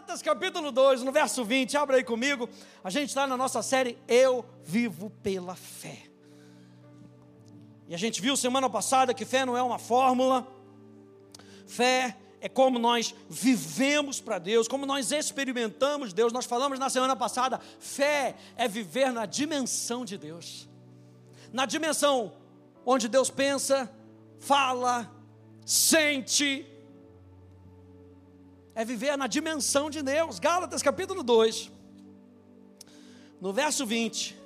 Gálatas capítulo 2, no verso 20, abra aí comigo. A gente está na nossa série Eu Vivo pela Fé. E a gente viu semana passada que fé não é uma fórmula, fé é como nós vivemos para Deus, como nós experimentamos Deus. Nós falamos na semana passada, fé é viver na dimensão de Deus, na dimensão onde Deus pensa, fala, sente, é viver na dimensão de Deus. Gálatas capítulo 2, no verso 20,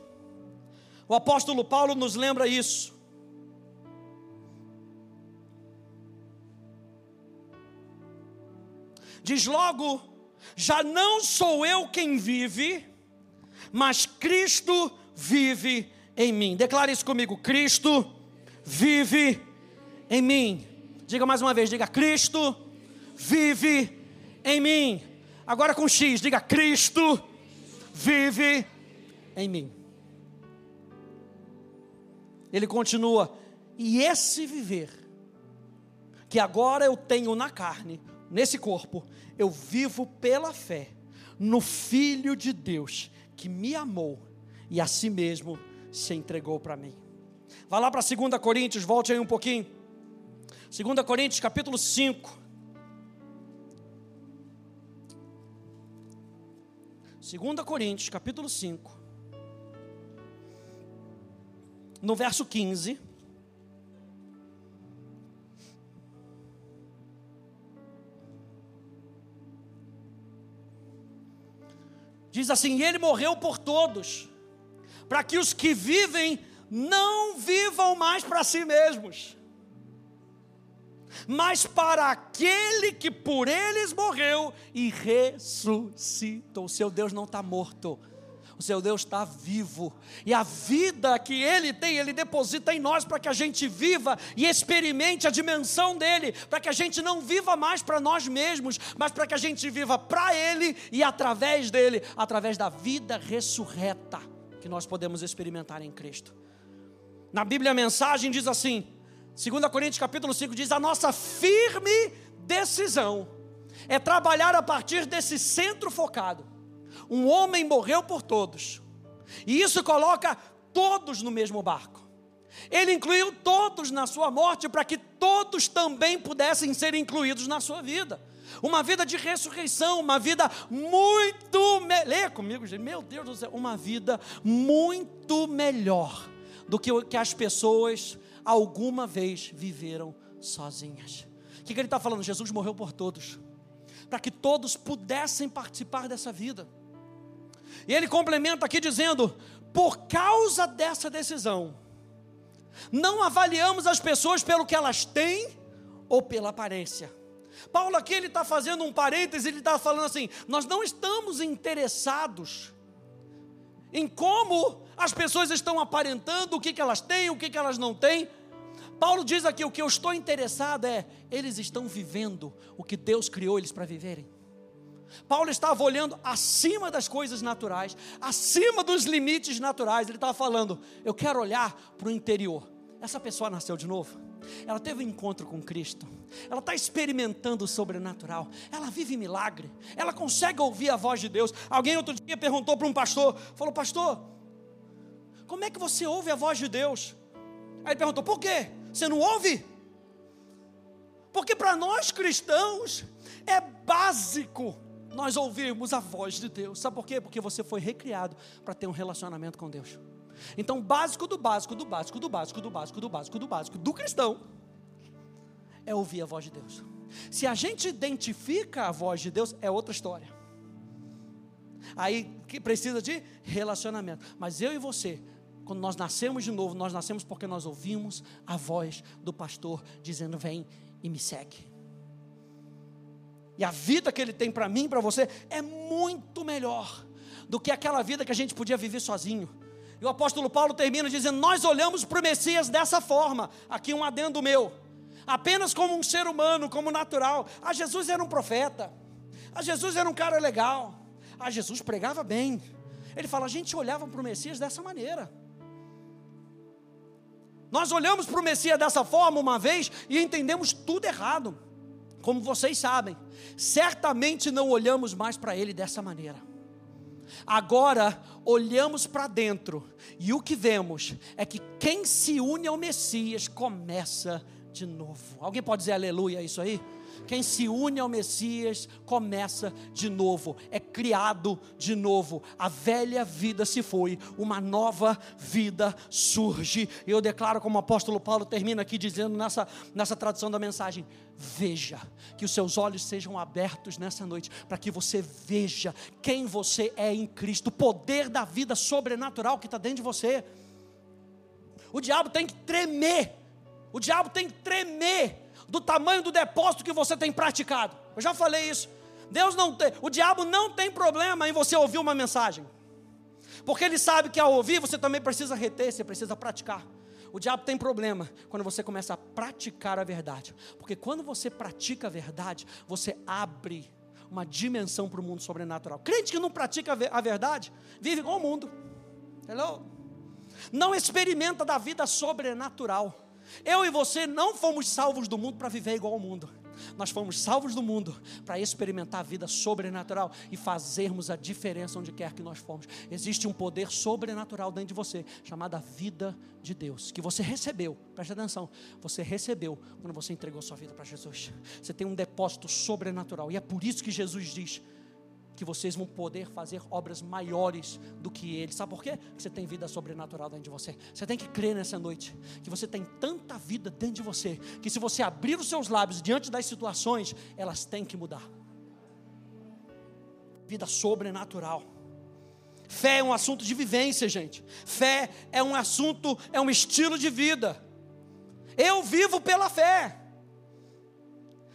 o apóstolo Paulo nos lembra isso. Diz logo: já não sou eu quem vive, mas Cristo vive em mim. Declare isso comigo: Cristo vive em mim. Diga mais uma vez: diga, Cristo vive em mim. Agora com X, diga: Cristo vive em mim. Ele continua, e esse viver, que agora eu tenho na carne, nesse corpo, eu vivo pela fé no Filho de Deus que me amou e a si mesmo se entregou para mim. Vá lá para 2 Coríntios, volte aí um pouquinho. 2 Coríntios capítulo 5. 2 Coríntios, capítulo 5, no verso 15. Diz assim: Ele morreu por todos, para que os que vivem não vivam mais para si mesmos mas para aquele que por eles morreu e ressuscitou. O seu Deus não está morto. O seu Deus está vivo, e a vida que Ele tem, Ele deposita em nós para que a gente viva e experimente a dimensão dele, para que a gente não viva mais para nós mesmos, mas para que a gente viva para Ele e através dele, através da vida ressurreta que nós podemos experimentar em Cristo. Na Bíblia a mensagem diz assim: 2 Coríntios capítulo 5 diz: a nossa firme decisão é trabalhar a partir desse centro focado. Um homem morreu por todos, e isso coloca todos no mesmo barco. Ele incluiu todos na sua morte para que todos também pudessem ser incluídos na sua vida. Uma vida de ressurreição, uma vida muito. Me... Lê comigo, gente. Meu Deus do céu. Uma vida muito melhor do que que as pessoas alguma vez viveram sozinhas. O que, que ele está falando? Jesus morreu por todos, para que todos pudessem participar dessa vida. E ele complementa aqui dizendo: por causa dessa decisão, não avaliamos as pessoas pelo que elas têm ou pela aparência. Paulo aqui ele está fazendo um parêntese, ele está falando assim: nós não estamos interessados em como as pessoas estão aparentando, o que, que elas têm, o que, que elas não têm. Paulo diz aqui: o que eu estou interessado é, eles estão vivendo o que Deus criou eles para viverem. Paulo estava olhando acima das coisas naturais, acima dos limites naturais. Ele estava falando: eu quero olhar para o interior. Essa pessoa nasceu de novo. Ela teve um encontro com Cristo. Ela está experimentando o sobrenatural. Ela vive milagre. Ela consegue ouvir a voz de Deus. Alguém outro dia perguntou para um pastor: falou, pastor, como é que você ouve a voz de Deus? Aí ele perguntou: por quê? Você não ouve? Porque para nós cristãos é básico nós ouvirmos a voz de Deus. Sabe por quê? Porque você foi recriado para ter um relacionamento com Deus. Então, básico do básico, do básico, do básico, do básico, do básico, do básico, do cristão é ouvir a voz de Deus. Se a gente identifica a voz de Deus, é outra história. Aí que precisa de relacionamento. Mas eu e você, quando nós nascemos de novo, nós nascemos porque nós ouvimos a voz do pastor dizendo: Vem e me segue. E a vida que ele tem para mim, para você, é muito melhor do que aquela vida que a gente podia viver sozinho. E o apóstolo Paulo termina dizendo: Nós olhamos para o Messias dessa forma. Aqui um adendo meu. Apenas como um ser humano, como natural. A Jesus era um profeta. A Jesus era um cara legal. A Jesus pregava bem. Ele fala: a gente olhava para o Messias dessa maneira. Nós olhamos para o Messias dessa forma uma vez e entendemos tudo errado. como vocês sabem, certamente não olhamos mais para ele dessa maneira. Agora olhamos para dentro e o que vemos é que quem se une ao Messias começa de novo. Alguém pode dizer aleluia isso aí? Quem se une ao Messias começa de novo, é criado de novo. A velha vida se foi, uma nova vida surge. Eu declaro, como o apóstolo Paulo termina aqui dizendo nessa, nessa tradução da mensagem: Veja, que os seus olhos sejam abertos nessa noite, para que você veja quem você é em Cristo, o poder da vida sobrenatural que está dentro de você. O diabo tem que tremer, o diabo tem que tremer do tamanho do depósito que você tem praticado. Eu já falei isso. Deus não tem, o diabo não tem problema em você ouvir uma mensagem. Porque ele sabe que ao ouvir você também precisa reter, você precisa praticar. O diabo tem problema quando você começa a praticar a verdade. Porque quando você pratica a verdade, você abre uma dimensão para o mundo sobrenatural. Crente que não pratica a verdade, vive igual o mundo. Hello? Não experimenta da vida sobrenatural. Eu e você não fomos salvos do mundo para viver igual ao mundo. Nós fomos salvos do mundo para experimentar a vida sobrenatural e fazermos a diferença onde quer que nós formos. Existe um poder sobrenatural dentro de você, chamado vida de Deus, que você recebeu. Preste atenção, você recebeu quando você entregou sua vida para Jesus. Você tem um depósito sobrenatural e é por isso que Jesus diz: que vocês vão poder fazer obras maiores do que ele. Sabe por quê? Porque você tem vida sobrenatural dentro de você. Você tem que crer nessa noite que você tem tanta vida dentro de você que se você abrir os seus lábios diante das situações, elas têm que mudar. Vida sobrenatural. Fé é um assunto de vivência, gente. Fé é um assunto, é um estilo de vida. Eu vivo pela fé.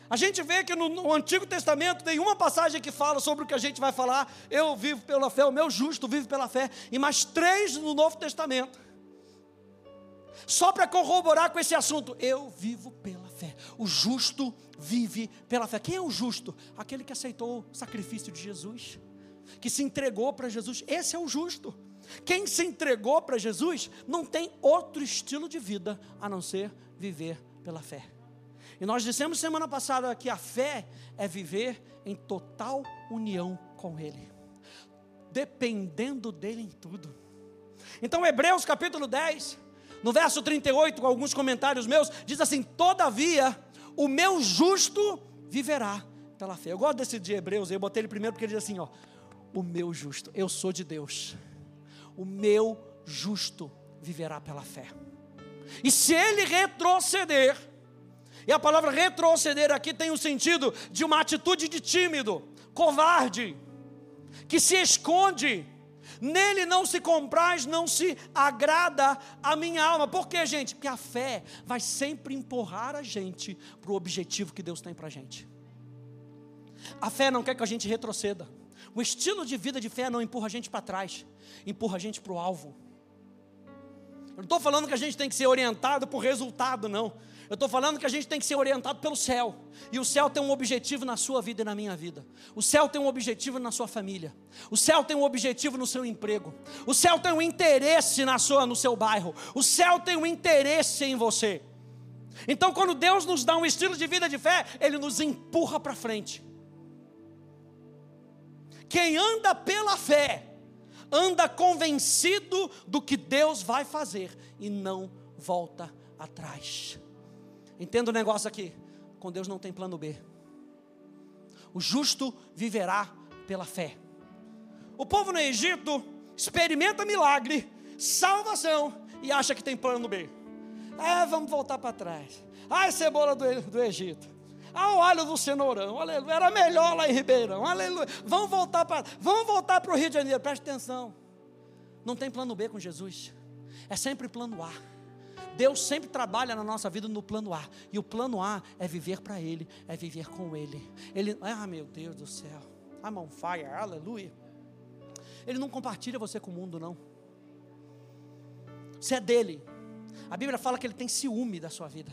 A gente vê que no, no, Antigo Testamento tem uma passagem que fala sobre o que a gente vai falar. Eu vivo pela fé, o meu justo vive pela fé. E mais três no Novo Testamento. Só para corroborar com esse assunto. Eu vivo pela fé. O justo vive pela fé. Quem é o justo? Aquele que aceitou o sacrifício de Jesus. Que se entregou para Jesus. Esse é o justo. Quem se entregou para Jesus não tem outro estilo de vida a não ser viver pela fé. E nós dissemos semana passada que a fé é viver em total união com Ele, dependendo dEle em tudo. Então, Hebreus capítulo 10, no verso 38, com alguns comentários meus, diz assim: Todavia, o meu justo viverá pela fé. Eu gosto desse de Hebreus, eu botei ele primeiro porque ele diz assim: ó, o meu justo, eu sou de Deus, o meu justo viverá pela fé. E se ele retroceder, e a palavra retroceder aqui tem o sentido de uma atitude de tímido, covarde, que se esconde. Nele não se compraz, não se agrada a minha alma. Por quê, gente? Porque a fé vai sempre empurrar a gente para o objetivo que Deus tem para a gente. A fé não quer que a gente retroceda. O estilo de vida de fé não empurra a gente para trás, empurra a gente para o alvo. Eu não estou falando que a gente tem que ser orientado por resultado, não. Eu estou falando que a gente tem que ser orientado pelo céu. E o céu tem um objetivo na sua vida e na minha vida. O céu tem um objetivo na sua família. O céu tem um objetivo no seu emprego. O céu tem um interesse na sua, no seu bairro. O céu tem um interesse em você. Então, quando Deus nos dá um estilo de vida de fé, Ele nos empurra para frente. Quem anda pela fé, anda convencido do que Deus vai fazer e não volta atrás. Entenda o negócio aqui: com Deus não tem plano B. O justo viverá pela fé. O povo no Egito experimenta milagre, salvação e acha que tem plano B. Ah, vamos voltar para trás. Ah, cebola do, do Egito. Ah, o alho do cenourão, aleluia. Era melhor lá em Ribeirão, aleluia. Vamos voltar para, vamos voltar para o Rio de Janeiro. Preste atenção. Não tem plano B com Jesus. É sempre plano A. Deus sempre trabalha na nossa vida no plano A. E o plano A é viver para Ele, é viver com Ele. Ele, ah, meu Deus do céu. I'm on fire, aleluia. Ele não compartilha você com o mundo, não. Você é dele. A Bíblia fala que ele tem ciúme da sua vida.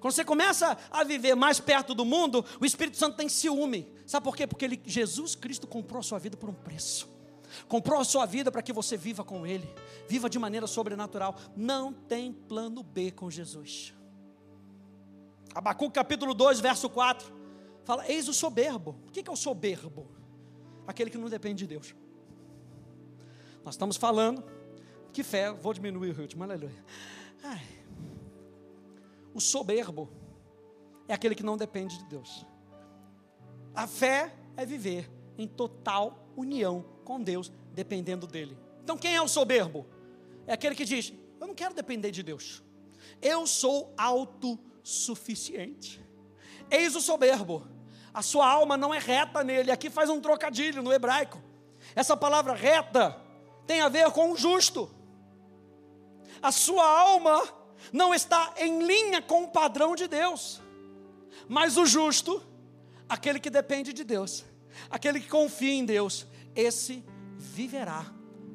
Quando você começa a viver mais perto do mundo, o Espírito Santo tem ciúme. Sabe por quê? Porque ele, Jesus Cristo comprou a sua vida por um preço comprou a sua vida para que você viva com Ele, viva de maneira sobrenatural. Não tem plano B com Jesus. Abacuque capítulo 2, verso 4. Fala, eis o soberbo. O que é o soberbo? Aquele que não depende de Deus. Nós estamos falando que fé, vou diminuir o ritmo, aleluia. Ai. O soberbo é aquele que não depende de Deus. A fé é viver em total união com Deus, dependendo dele. Então, quem é o soberbo? É aquele que diz: Eu não quero depender de Deus. Eu sou autossuficiente. Eis o soberbo. A sua alma não é reta nele. Aqui faz um trocadilho no hebraico. Essa palavra reta tem a ver com o justo. A sua alma não está em linha com o padrão de Deus. Mas o justo, aquele que depende de Deus, aquele que confia em Deus, esse viverá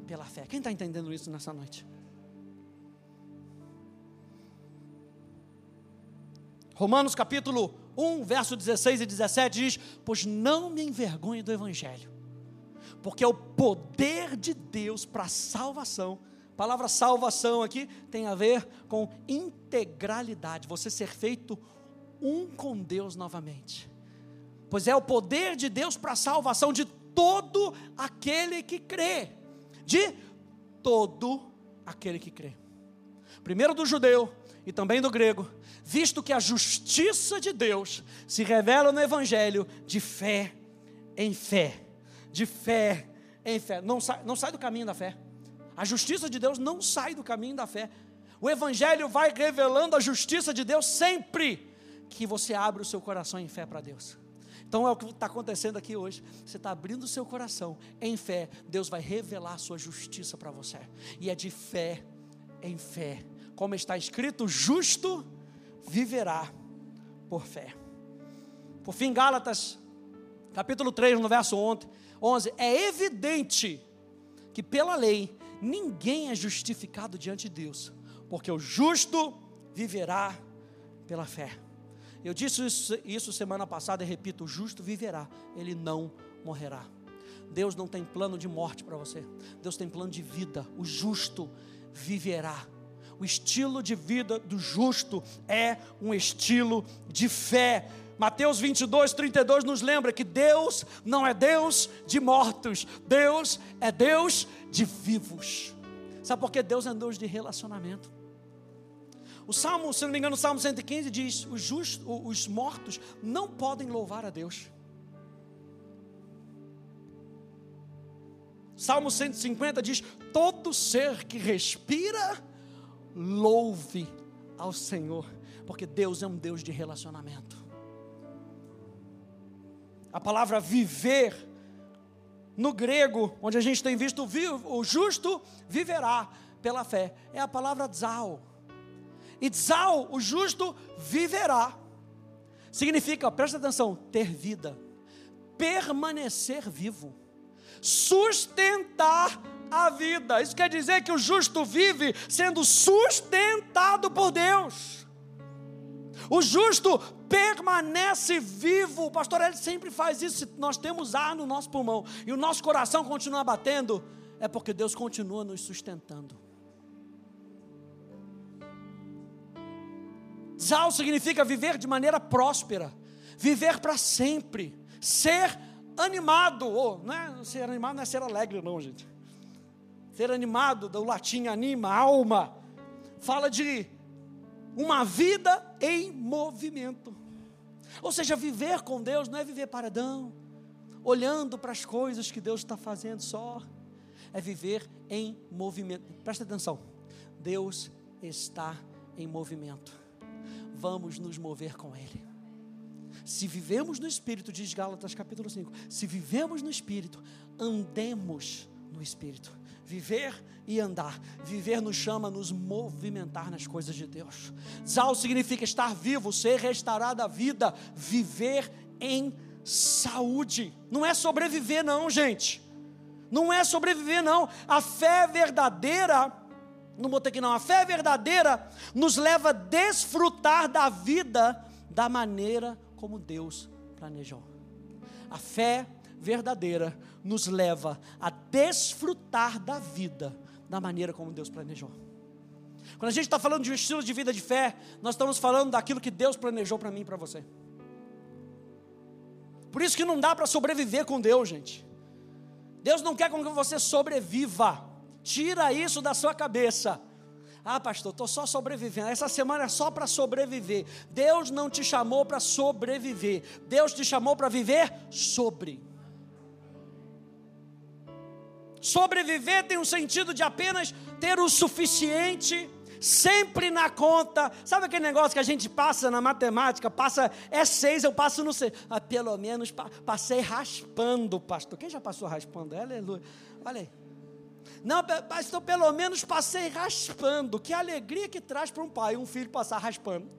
pela fé. Quem está entendendo isso nessa noite? Romanos capítulo 1, verso 16 e 17 diz: Pois não me envergonhe do Evangelho, porque é o poder de Deus para a salvação. A palavra salvação aqui tem a ver com integralidade, você ser feito um com Deus novamente. Pois é o poder de Deus para a salvação de todo aquele que crê. De todo aquele que crê. Primeiro do judeu e também do grego, visto que a justiça de Deus se revela no Evangelho de fé em fé. De fé em fé. Não sai, não sai do caminho da fé. A justiça de Deus não sai do caminho da fé. O Evangelho vai revelando a justiça de Deus sempre que você abre o seu coração em fé para Deus. Então é o que está acontecendo aqui hoje. Você está abrindo o seu coração em fé, Deus vai revelar a sua justiça para você. E é de fé em fé. Como está escrito, justo viverá por fé. Por fim, Gálatas, capítulo 3, no verso 11, é evidente que pela lei ninguém é justificado diante de Deus, porque o justo viverá pela fé. Eu disse isso, semana passada e repito: o justo viverá, ele não morrerá. Deus não tem plano de morte para você, Deus tem plano de vida. O justo viverá. O estilo de vida do justo é um estilo de fé. Mateus 22, 32 nos lembra que Deus não é Deus de mortos, Deus é Deus de vivos. Sabe por que Deus é Deus de relacionamento? O Salmo, se não me engano, o Salmo 115 diz: os, justos, os mortos não podem louvar a Deus. Salmo 150 diz: todo ser que respira, louve ao Senhor, porque Deus é um Deus de relacionamento. A palavra viver, no grego, onde a gente tem visto o justo viverá pela fé, é a palavra tzal Itzal, o justo, viverá. Significa, presta atenção, ter vida, permanecer vivo, sustentar a vida. Isso quer dizer que o justo vive sendo sustentado por Deus. O justo permanece vivo. O pastor ele sempre faz isso. Nós temos ar no nosso pulmão e o nosso coração continua batendo, é porque Deus continua nos sustentando. Zal significa viver de maneira próspera, viver para sempre, ser animado, oh, não é ser animado, não é ser alegre, não, gente. Ser animado, do latim anima, alma, fala de uma vida em movimento. Ou seja, viver com Deus não é viver paradão, olhando para as coisas que Deus está fazendo só, é viver em movimento. Presta atenção, Deus está em movimento vamos nos mover com Ele. Se vivemos no Espírito, diz Gálatas capítulo 5, se vivemos no Espírito, andemos no Espírito. Viver e andar. Viver nos chama a nos movimentar nas coisas de Deus. Zal significa estar vivo, ser restaurado à vida, viver em saúde. Não é sobreviver, não, gente. Não é sobreviver, não. A fé verdadeira não botei aqui não. A fé verdadeira nos leva a desfrutar da vida da maneira como Deus planejou. A fé verdadeira nos leva a desfrutar da vida da maneira como Deus planejou. Quando a gente está falando de um estilo de vida de fé, nós estamos falando daquilo que Deus planejou para mim e para você. Por isso que não dá para sobreviver com Deus, gente. Deus não quer que você sobreviva. Tira isso da sua cabeça. Ah, pastor, estou só sobrevivendo. Essa semana é só para sobreviver. Deus não te chamou para sobreviver. Deus te chamou para viver sobre. Sobreviver tem um sentido de apenas ter o suficiente sempre na conta. Sabe aquele negócio que a gente passa na matemática? Passa, é seis, eu passo no seis. Ah, pelo menos passei raspando, pastor. Quem já passou raspando? Aleluia. Olha aí. Não, pastor, pelo menos passei raspando. Que alegria que traz para um pai um filho passar raspando.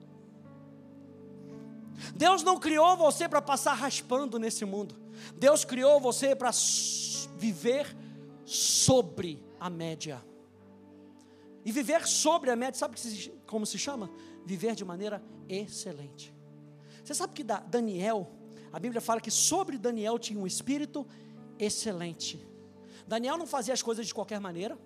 Deus não criou você para passar raspando nesse mundo. Deus criou você para viver sobre a média. E viver sobre a média, sabe como se chama? Viver de maneira excelente. Você sabe que Daniel, a Bíblia fala que sobre Daniel tinha um espírito excelente. Daniel não fazia as coisas de qualquer maneira.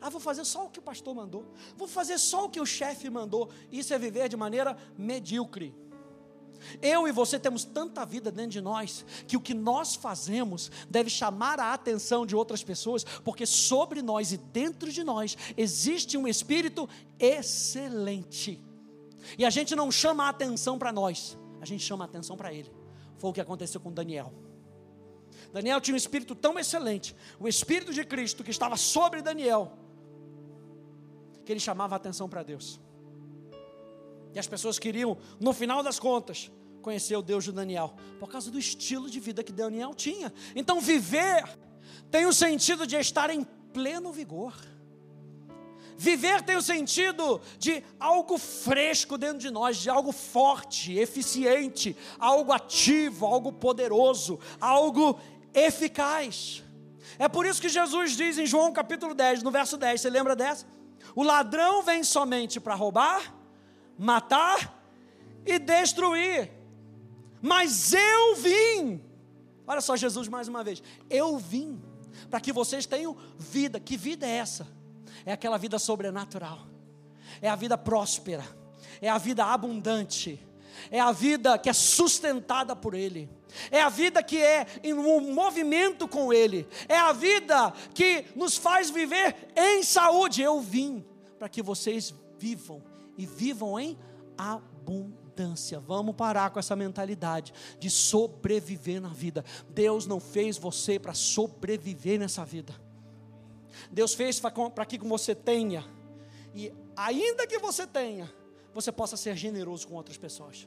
Ah, vou fazer só o que o pastor mandou. Vou fazer só o que o chefe mandou. Isso é viver de maneira medíocre. Eu e você temos tanta vida dentro de nós que o que nós fazemos deve chamar a atenção de outras pessoas, porque sobre nós e dentro de nós existe um espírito excelente. E a gente não chama a atenção para nós, a gente chama a atenção para ele. Foi o que aconteceu com Daniel. Daniel tinha um espírito tão excelente, o espírito de Cristo que estava sobre Daniel, que ele chamava a atenção para Deus. E as pessoas queriam, no final das contas, conhecer o Deus de Daniel, por causa do estilo de vida que Daniel tinha. Então, viver tem o sentido de estar em pleno vigor. Viver tem o sentido de algo fresco dentro de nós, de algo forte, eficiente, algo ativo, algo poderoso, algo eficaz. É por isso que Jesus diz em João capítulo 10, no verso 10, você lembra dessa? O ladrão vem somente para roubar, matar e destruir. Mas eu vim. Olha só Jesus mais uma vez. Eu vim para que vocês tenham vida. Que vida é essa? É aquela vida sobrenatural. É a vida próspera. É a vida abundante é a vida que é sustentada por Ele, é a vida que é em um movimento com Ele, é a vida que nos faz viver em saúde. Eu vim para que vocês vivam e vivam em abundância. Vamos parar com essa mentalidade de sobreviver na vida. Deus não fez você para sobreviver nessa vida. Deus fez para que você tenha, e ainda que você tenha, você possa ser generoso com outras pessoas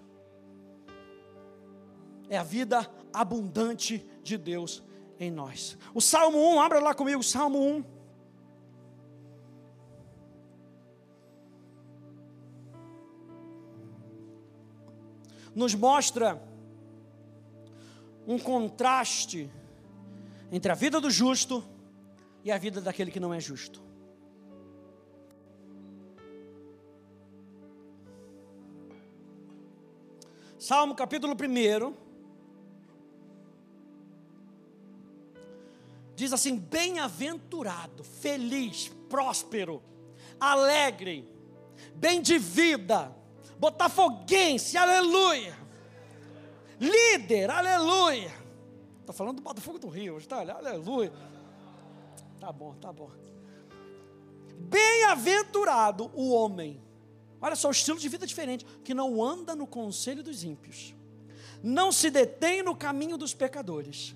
é a vida abundante de Deus em nós. O Salmo 1, abra lá comigo, Salmo 1. Nos mostra um contraste entre a vida do justo e a vida daquele que não é justo. Salmo capítulo 1, diz assim: bem-aventurado, feliz, próspero, alegre, bem de vida, botafoguense, aleluia, líder, aleluia. Estou falando do Botafogo do Rio, está? Aleluia. Tá bom, tá bom. Bem-aventurado o homem. Olha só, o estilo de vida diferente, que não anda no conselho dos ímpios, não se detém no caminho dos pecadores,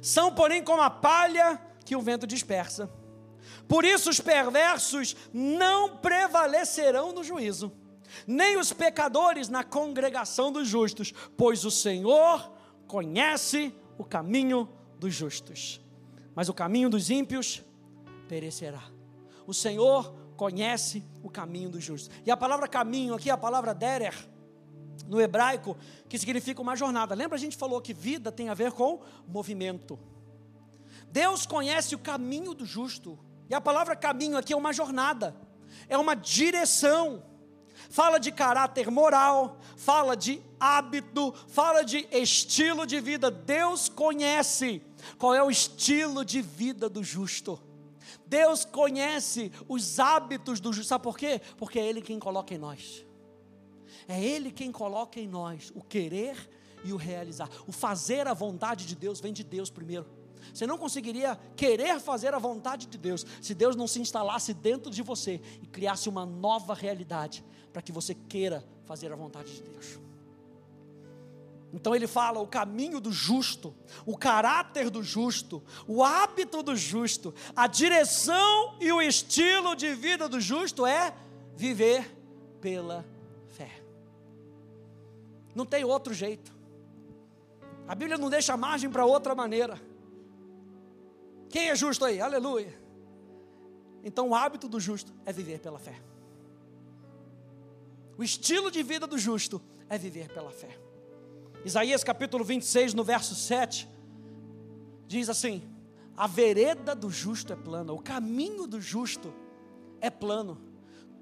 São, porém, como a palha que o vento dispersa. Por isso os perversos não prevalecerão no juízo, nem os pecadores na congregação dos justos, pois o Senhor conhece o caminho dos justos, mas o caminho dos ímpios perecerá. O Senhor conhece o caminho do justo. E a palavra caminho aqui, a palavra derer, no hebraico, que significa uma jornada. Lembra a gente falou que vida tem a ver com movimento. Deus conhece o caminho do justo. E a palavra caminho aqui é uma jornada, é uma direção. Fala de caráter moral, fala de hábito, fala de estilo de vida. Deus conhece qual é o estilo de vida do justo. Deus conhece os hábitos do justo. Sabe por quê? Porque é Ele quem coloca em nós. É Ele quem coloca em nós o querer e o realizar. O fazer a vontade de Deus vem de Deus primeiro. Você não conseguiria querer fazer a vontade de Deus se Deus não se instalasse dentro de você e criasse uma nova realidade para que você queira fazer a vontade de Deus. Então ele fala o caminho do justo, o caráter do justo, o hábito do justo, a direção e o estilo de vida do justo é viver pela. Não tem outro jeito. A Bíblia não deixa margem para outra maneira. Quem é justo aí? Aleluia. Então o hábito do justo é viver pela fé. O estilo de vida do justo é viver pela fé. Isaías capítulo 26, no verso 7, diz assim: A vereda do justo é plana, o caminho do justo é plano.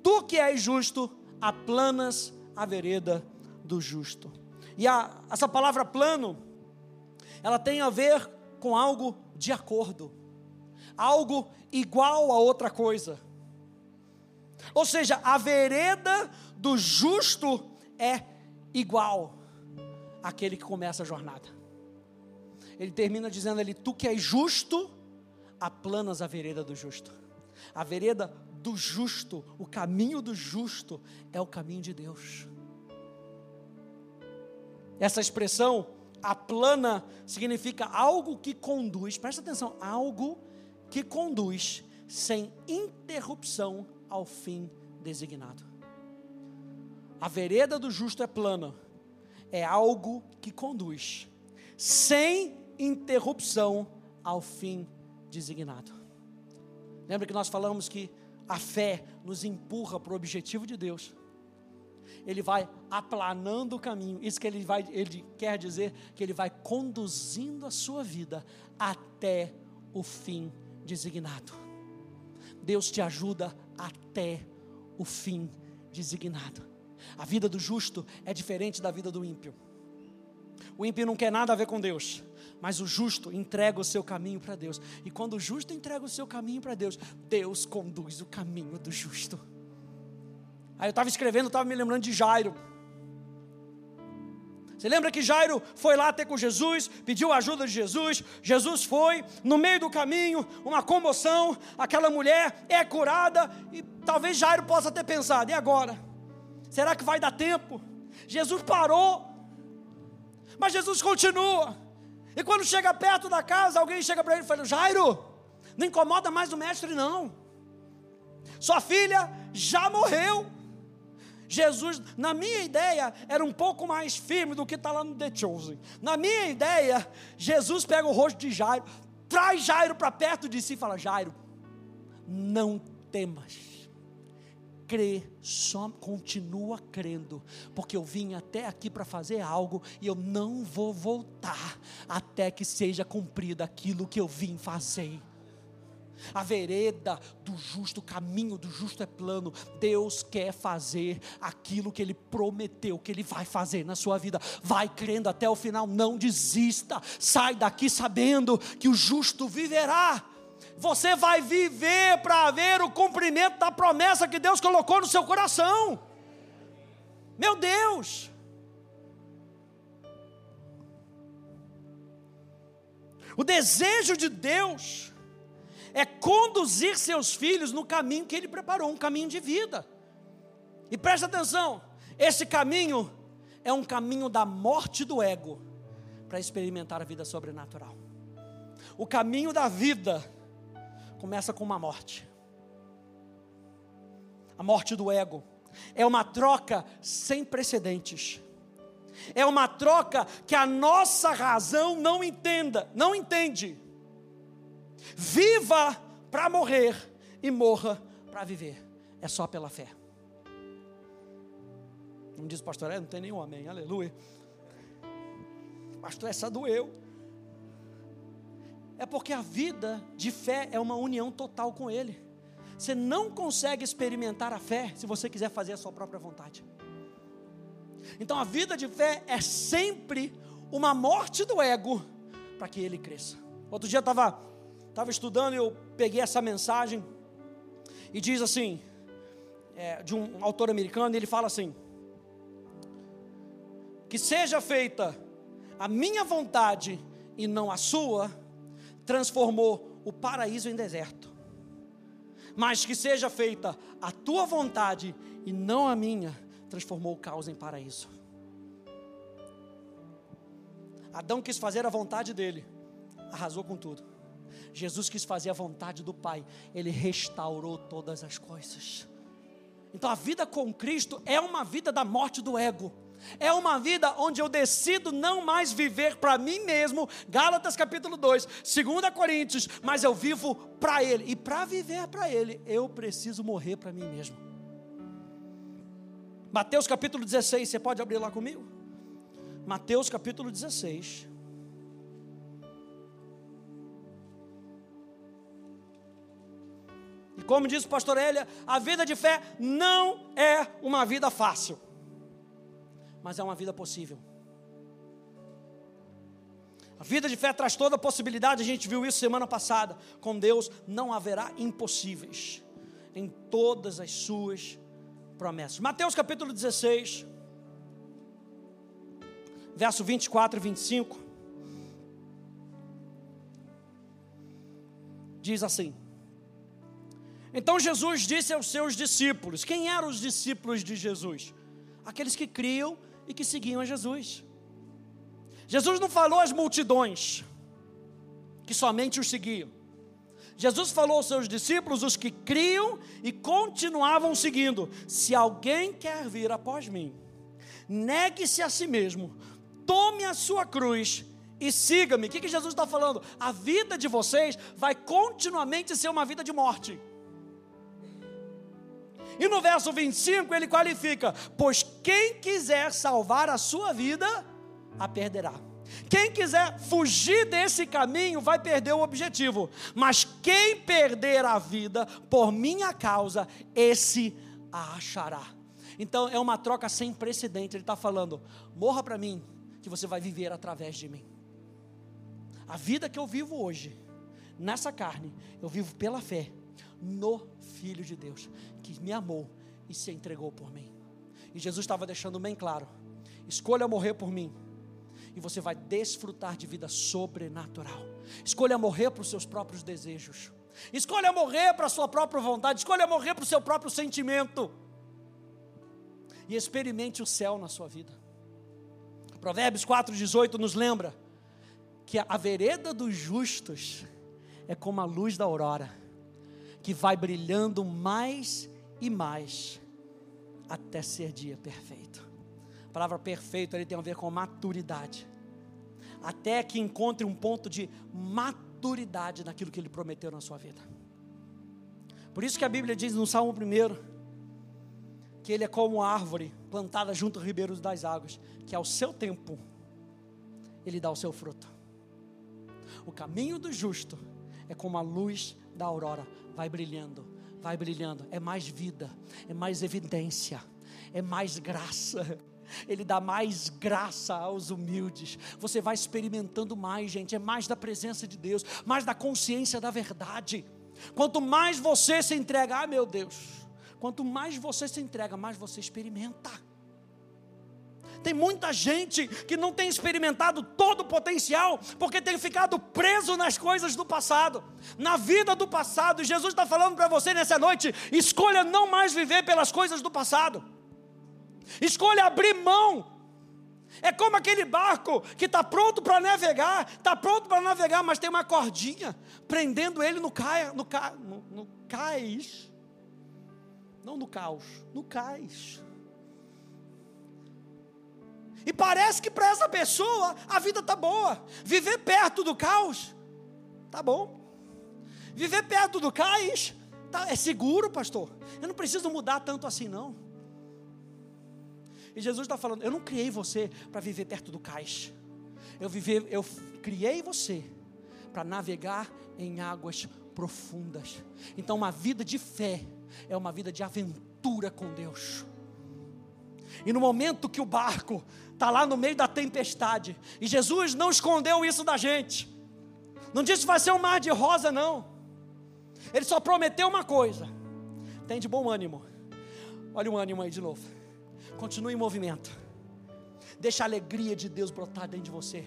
Tu que és justo, aplanas a vereda do justo. E a, essa palavra plano, ela tem a ver com algo de acordo, algo igual a outra coisa. Ou seja, a vereda do justo é igual aquele que começa a jornada. Ele termina dizendo ali: Tu que és justo, aplanas a vereda do justo. A vereda do justo, o caminho do justo, é o caminho de Deus. Essa expressão, aplana, significa algo que conduz, presta atenção, algo que conduz sem interrupção ao fim designado. A vereda do justo é plana, é algo que conduz, sem interrupção, ao fim designado. Lembra que nós falamos que a fé nos empurra para o objetivo de Deus. Ele vai aplanando o caminho. Isso que ele vai, ele quer dizer que ele vai conduzindo a sua vida até o fim designado. Deus te ajuda até o fim designado. A vida do justo é diferente da vida do ímpio. O ímpio não quer nada a ver com Deus, mas o justo entrega o seu caminho para Deus. E quando o justo entrega o seu caminho para Deus, Deus conduz o caminho do justo. Aí eu estava escrevendo, estava me lembrando de Jairo. Você lembra que Jairo foi lá até com Jesus, pediu a ajuda de Jesus, Jesus foi, no meio do caminho, uma comoção, aquela mulher é curada, e talvez Jairo possa ter pensado, e agora? Será que vai dar tempo? Jesus parou, mas Jesus continua. E quando chega perto da casa, alguém chega para ele e fala: Jairo, não incomoda mais o mestre, não. Sua filha já morreu. Jesus, na minha ideia, era um pouco mais firme do que está lá no The Chosen. Na minha ideia, Jesus pega o rosto de Jairo, traz Jairo para perto de si e fala: Jairo, não temas crê, só continua crendo, porque eu vim até aqui para fazer algo e eu não vou voltar até que seja cumprido aquilo que eu vim fazer. A vereda do justo, o caminho do justo é plano. Deus quer fazer aquilo que Ele prometeu, que Ele vai fazer na sua vida. Vai crendo até o final, não desista. Sai daqui sabendo que o justo viverá você vai viver para ver o cumprimento da promessa que Deus colocou no seu coração. Meu Deus! O desejo de Deus é conduzir seus filhos no caminho que Ele preparou, um caminho de vida. E presta atenção: esse caminho é um caminho da morte do ego para experimentar a vida sobrenatural. O caminho da vida começa com uma morte. A morte do ego. É uma troca sem precedentes. É uma troca que a nossa razão não entenda, não entende. Viva para morrer e morra para viver. é só pela fé. Não diz pastor, é, não tem nenhum amém, aleluia. Pastor, essa doeu. É porque a vida de fé é uma união total com Ele. Você não consegue experimentar a fé se você quiser fazer a sua própria vontade. Então a vida de fé é sempre uma morte do ego para que ele cresça. Outro dia eu estava tava estudando e eu peguei essa mensagem e diz assim, é, de um autor americano, ele fala assim: que seja feita a minha vontade e não a sua, transformou o paraíso em deserto. Mas que seja feita a tua vontade e não a minha, transformou o caos em paraíso. Adão quis fazer a vontade dele, arrasou com tudo. Jesus quis fazer a vontade do Pai, ele restaurou todas as coisas. Então a vida com Cristo é uma vida da morte do ego. É uma vida onde eu decido não mais viver para mim mesmo, Gálatas capítulo 2, 2 Coríntios, mas eu vivo para Ele. E para viver para Ele, eu preciso morrer para mim mesmo. Mateus capítulo 16, você pode abrir lá comigo? Mateus capítulo 16. E como diz o pastor Elia, a vida de fé não é uma vida fácil, mas é uma vida possível. A vida de fé traz toda a possibilidade, a gente viu isso semana passada. Com Deus não haverá impossíveis em todas as suas promessas. Mateus capítulo 16, verso 24 e 25. Diz assim: Então Jesus disse aos seus discípulos: Quem eram os discípulos de Jesus? Aqueles que criam e que seguiam a Jesus. Jesus não falou às multidões que somente os seguiam. Jesus falou aos seus discípulos, os que criam e continuavam seguindo: Se alguém quer vir após mim, negue-se a si mesmo, tome a sua cruz e siga-me. O que, que Jesus está falando? A vida de vocês vai continuamente ser uma vida de morte. E no verso 25 ele qualifica: Pois quem quiser salvar a sua vida, a perderá. Quem quiser fugir desse caminho vai perder o objetivo, mas quem perder a vida por minha causa, esse a achará. Então é uma troca sem precedente. Ele está falando: morra para mim, que você vai viver através de mim. A vida que eu vivo hoje, nessa carne, eu vivo pela fé no Filho de Deus, que me amou e se entregou por mim. E Jesus estava deixando bem claro: escolha morrer por mim e você vai desfrutar de vida sobrenatural. Escolha morrer para os seus próprios desejos. Escolha morrer para a sua própria vontade. Escolha morrer para o seu próprio sentimento. E experimente o céu na sua vida. Provérbios 4,18 nos lembra que a vereda dos justos é como a luz da aurora, que vai brilhando mais e mais até ser dia perfeito. A palavra perfeito ele tem a ver com maturidade. Até que encontre um ponto de maturidade naquilo que ele prometeu na sua vida. Por isso que a Bíblia diz no Salmo 1 que ele é como árvore plantada junto aos ribeiros das águas, que ao seu tempo ele dá o seu fruto. O caminho do justo é como a luz da aurora, vai brilhando, vai brilhando, é mais vida, é mais evidência, é mais graça. Ele dá mais graça aos humildes. Você vai experimentando mais, gente. É mais da presença de Deus, mais da consciência da verdade. Quanto mais você se entrega, ah, meu Deus, quanto mais você se entrega, mais você experimenta. Tem muita gente que não tem experimentado todo o potencial, porque tem ficado preso nas coisas do passado, na vida do passado. E Jesus está falando para você nessa noite: escolha não mais viver pelas coisas do passado. Escolha abrir mão. É como aquele barco que está pronto para navegar, está pronto para navegar, mas tem uma cordinha prendendo ele no, no, ca, no, no cais. Não no caos, no cais. E parece que para essa pessoa a vida está boa. Viver perto do caos, tá bom. Viver perto do cais, tá, é seguro, pastor. Eu não preciso mudar tanto assim, não. E Jesus está falando: Eu não criei você para viver perto do cais. Eu, viver, eu criei você para navegar em águas profundas. Então, uma vida de fé é uma vida de aventura com Deus. E no momento que o barco está lá no meio da tempestade, e Jesus não escondeu isso da gente, não disse que vai ser um mar de rosa, não. Ele só prometeu uma coisa: tem de bom ânimo. Olha o ânimo aí de novo. Continue em movimento. Deixa a alegria de Deus brotar dentro de você.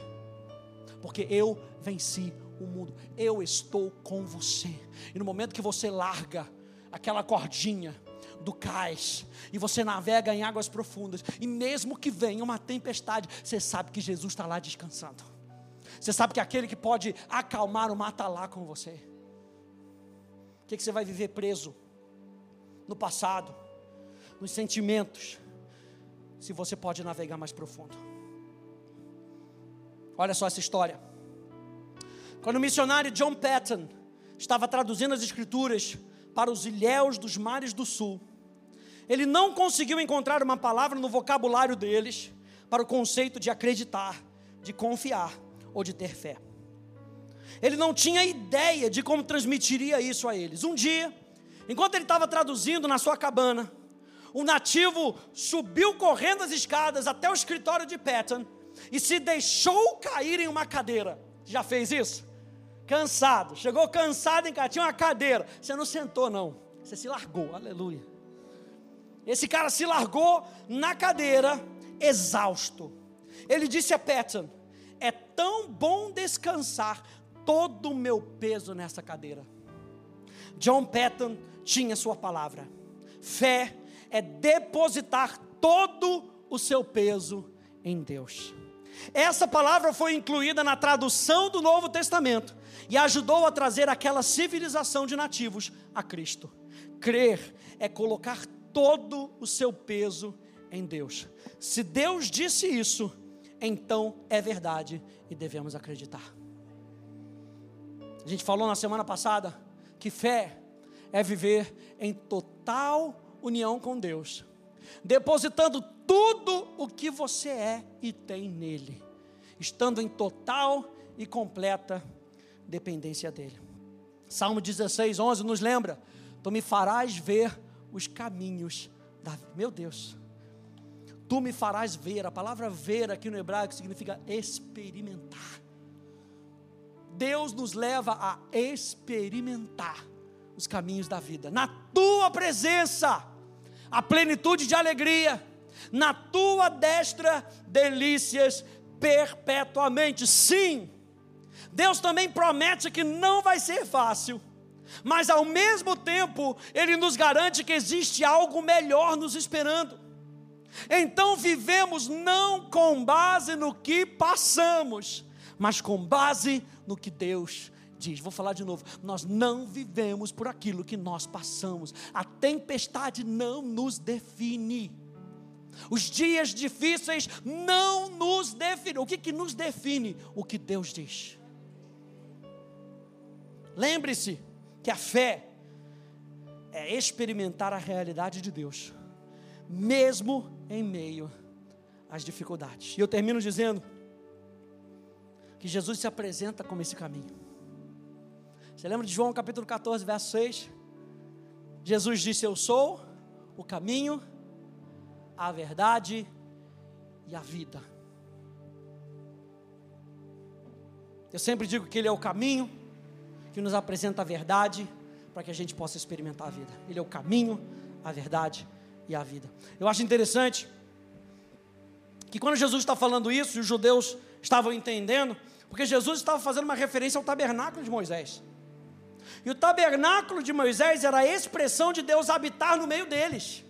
Porque eu venci o mundo. Eu estou com você. E no momento que você larga aquela cordinha do cais e você navega em águas profundas, e mesmo que venha uma tempestade, você sabe que Jesus está lá descansando. Você sabe que aquele que pode acalmar o mar está lá com você. O que, que você vai viver preso? No passado, nos sentimentos, se você pode navegar mais profundo. Olha só essa história. Quando o missionário John Patton estava traduzindo as escrituras para os ilhéus dos mares do sul, ele não conseguiu encontrar uma palavra no vocabulário deles para o conceito de acreditar, de confiar ou de ter fé. Ele não tinha ideia de como transmitiria isso a eles. Um dia, enquanto ele estava traduzindo na sua cabana, um nativo subiu correndo as escadas até o escritório de Patton e se deixou cair em uma cadeira. Já fez isso? Cansado, chegou cansado em casa, tinha uma cadeira. Você não sentou, não. Você se largou, aleluia. Esse cara se largou na cadeira, exausto. Ele disse a Patton: É tão bom descansar todo o meu peso nessa cadeira. John Patton tinha sua palavra. Fé é depositar todo o seu peso em Deus. Essa palavra foi incluída na tradução do Novo Testamento e ajudou a trazer aquela civilização de nativos a Cristo. Crer é colocar todo o seu peso em Deus. Se Deus disse isso, então é verdade e devemos acreditar. A gente falou na semana passada que fé é viver em total união com Deus, depositando tudo o que você é e tem nele, estando em total e completa dependência dele. Salmo 16, 11 nos lembra: Tu me farás ver os caminhos da. Meu Deus, tu me farás ver. A palavra ver aqui no hebraico significa experimentar. Deus nos leva a experimentar os caminhos da vida. Na tua presença, a plenitude de alegria. Na tua destra, delícias perpetuamente. Sim, Deus também promete que não vai ser fácil, mas ao mesmo tempo, Ele nos garante que existe algo melhor nos esperando. Então vivemos não com base no que passamos, mas com base no que Deus diz. Vou falar de novo. Nós não vivemos por aquilo que nós passamos. A tempestade não nos define. Os dias difíceis não nos definem. O que, que nos define? O que Deus diz. Lembre-se que a fé é experimentar a realidade de Deus, mesmo em meio às dificuldades. E eu termino dizendo que Jesus se apresenta como esse caminho. Você lembra de João capítulo 14, verso 6? Jesus disse: Eu sou o caminho, a verdade e a vida. Eu sempre digo que Ele é o caminho que nos apresenta a verdade para que a gente possa experimentar a vida. Ele é o caminho, a verdade e a vida. Eu acho interessante que quando Jesus está falando isso, os judeus estavam entendendo, porque Jesus estava fazendo uma referência ao tabernáculo de Moisés. E o tabernáculo de Moisés era a expressão de Deus habitar no meio deles.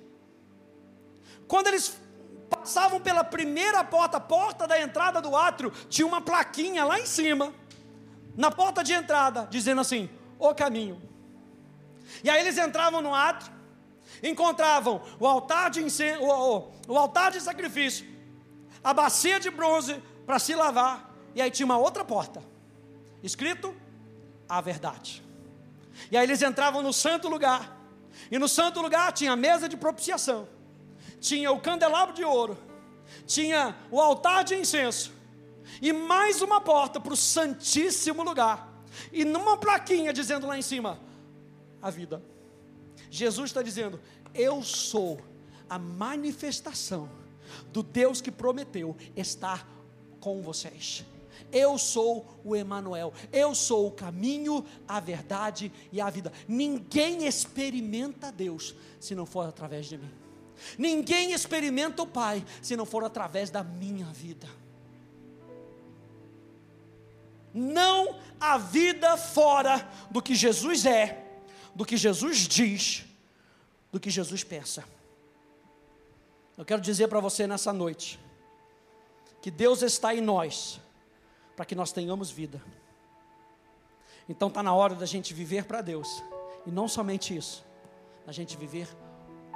Quando eles passavam pela primeira porta, porta da entrada do átrio, tinha uma plaquinha lá em cima, na porta de entrada, dizendo assim: o caminho. E aí eles entravam no átrio, encontravam o altar de incêndio, o, o, o altar de sacrifício, a bacia de bronze para se lavar, e aí tinha uma outra porta, escrito a verdade. E aí eles entravam no santo lugar. E no santo lugar tinha a mesa de propiciação, tinha o candelabro de ouro, tinha o altar de incenso, e mais uma porta para o santíssimo lugar. E numa plaquinha dizendo lá em cima: a vida. Jesus está dizendo: Eu sou a manifestação do Deus que prometeu estar com vocês. Eu sou o Emanuel. Eu sou o caminho, a verdade e a vida. Ninguém experimenta Deus se não for através de mim. Ninguém experimenta o Pai se não for através da minha vida. Não há vida fora do que Jesus é, do que Jesus diz, do que Jesus pensa. Eu quero dizer para você nessa noite que Deus está em nós para que nós tenhamos vida. Então está na hora da gente viver para Deus, e não somente isso, a gente viver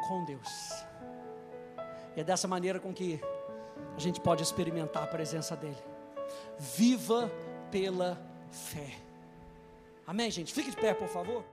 com Deus. E é dessa maneira com que a gente pode experimentar a presença dEle. Viva pela fé. Amém, gente? Fique de pé, por favor.